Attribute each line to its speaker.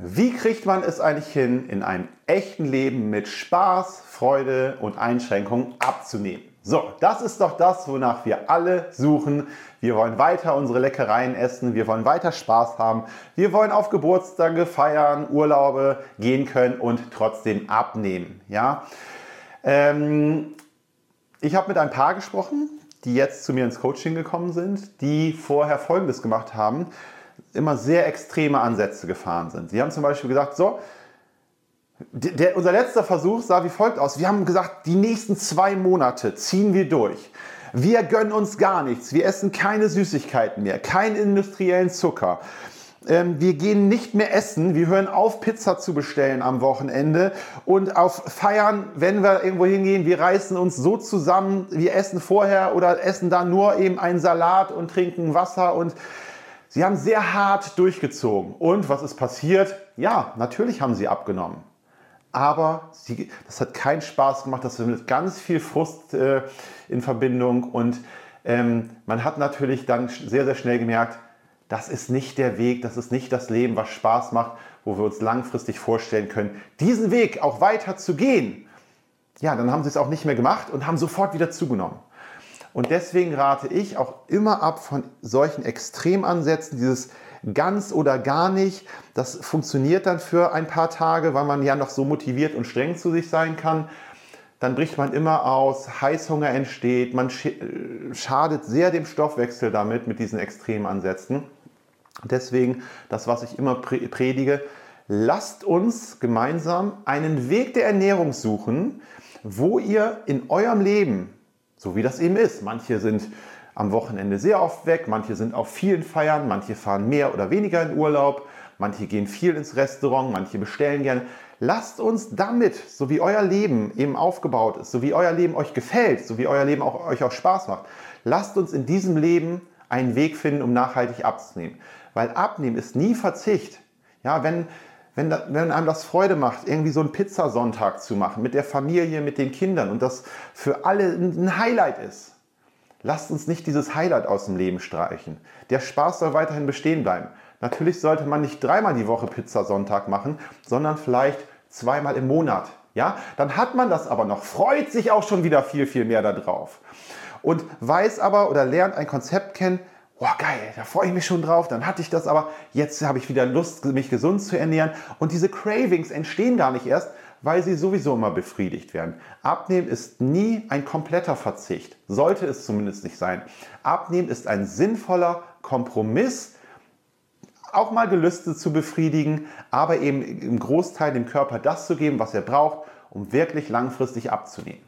Speaker 1: Wie kriegt man es eigentlich hin, in einem echten Leben mit Spaß, Freude und Einschränkungen abzunehmen? So, das ist doch das, wonach wir alle suchen. Wir wollen weiter unsere Leckereien essen, wir wollen weiter Spaß haben, wir wollen auf Geburtstage feiern, Urlaube gehen können und trotzdem abnehmen. Ja? Ähm, ich habe mit ein paar gesprochen, die jetzt zu mir ins Coaching gekommen sind, die vorher Folgendes gemacht haben immer sehr extreme Ansätze gefahren sind. Sie haben zum Beispiel gesagt, so, der, unser letzter Versuch sah wie folgt aus. Wir haben gesagt, die nächsten zwei Monate ziehen wir durch. Wir gönnen uns gar nichts. Wir essen keine Süßigkeiten mehr, keinen industriellen Zucker. Ähm, wir gehen nicht mehr essen. Wir hören auf, Pizza zu bestellen am Wochenende. Und auf Feiern, wenn wir irgendwo hingehen, wir reißen uns so zusammen. Wir essen vorher oder essen dann nur eben einen Salat und trinken Wasser und Sie haben sehr hart durchgezogen. Und was ist passiert? Ja, natürlich haben sie abgenommen. Aber sie, das hat keinen Spaß gemacht. Das war mit ganz viel Frust äh, in Verbindung. Und ähm, man hat natürlich dann sehr, sehr schnell gemerkt, das ist nicht der Weg, das ist nicht das Leben, was Spaß macht, wo wir uns langfristig vorstellen können, diesen Weg auch weiter zu gehen. Ja, dann haben sie es auch nicht mehr gemacht und haben sofort wieder zugenommen. Und deswegen rate ich auch immer ab von solchen Extremansätzen, dieses ganz oder gar nicht. Das funktioniert dann für ein paar Tage, weil man ja noch so motiviert und streng zu sich sein kann. Dann bricht man immer aus, Heißhunger entsteht, man schadet sehr dem Stoffwechsel damit, mit diesen Extremansätzen. Deswegen das, was ich immer predige, lasst uns gemeinsam einen Weg der Ernährung suchen, wo ihr in eurem Leben so wie das eben ist. Manche sind am Wochenende sehr oft weg, manche sind auf vielen Feiern, manche fahren mehr oder weniger in Urlaub, manche gehen viel ins Restaurant, manche bestellen gerne. Lasst uns damit, so wie euer Leben eben aufgebaut ist, so wie euer Leben euch gefällt, so wie euer Leben auch, euch auch Spaß macht, lasst uns in diesem Leben einen Weg finden, um nachhaltig abzunehmen. Weil abnehmen ist nie Verzicht. Ja, wenn, wenn, wenn einem das Freude macht, irgendwie so einen Pizzasonntag zu machen mit der Familie, mit den Kindern und das für alle ein Highlight ist, lasst uns nicht dieses Highlight aus dem Leben streichen. Der Spaß soll weiterhin bestehen bleiben. Natürlich sollte man nicht dreimal die Woche Pizzasonntag machen, sondern vielleicht zweimal im Monat. Ja, dann hat man das aber noch, freut sich auch schon wieder viel, viel mehr darauf. Und weiß aber oder lernt ein Konzept kennen, Boah, geil, da freue ich mich schon drauf. Dann hatte ich das aber. Jetzt habe ich wieder Lust, mich gesund zu ernähren. Und diese Cravings entstehen gar nicht erst, weil sie sowieso immer befriedigt werden. Abnehmen ist nie ein kompletter Verzicht. Sollte es zumindest nicht sein. Abnehmen ist ein sinnvoller Kompromiss, auch mal Gelüste zu befriedigen, aber eben im Großteil dem Körper das zu geben, was er braucht, um wirklich langfristig abzunehmen.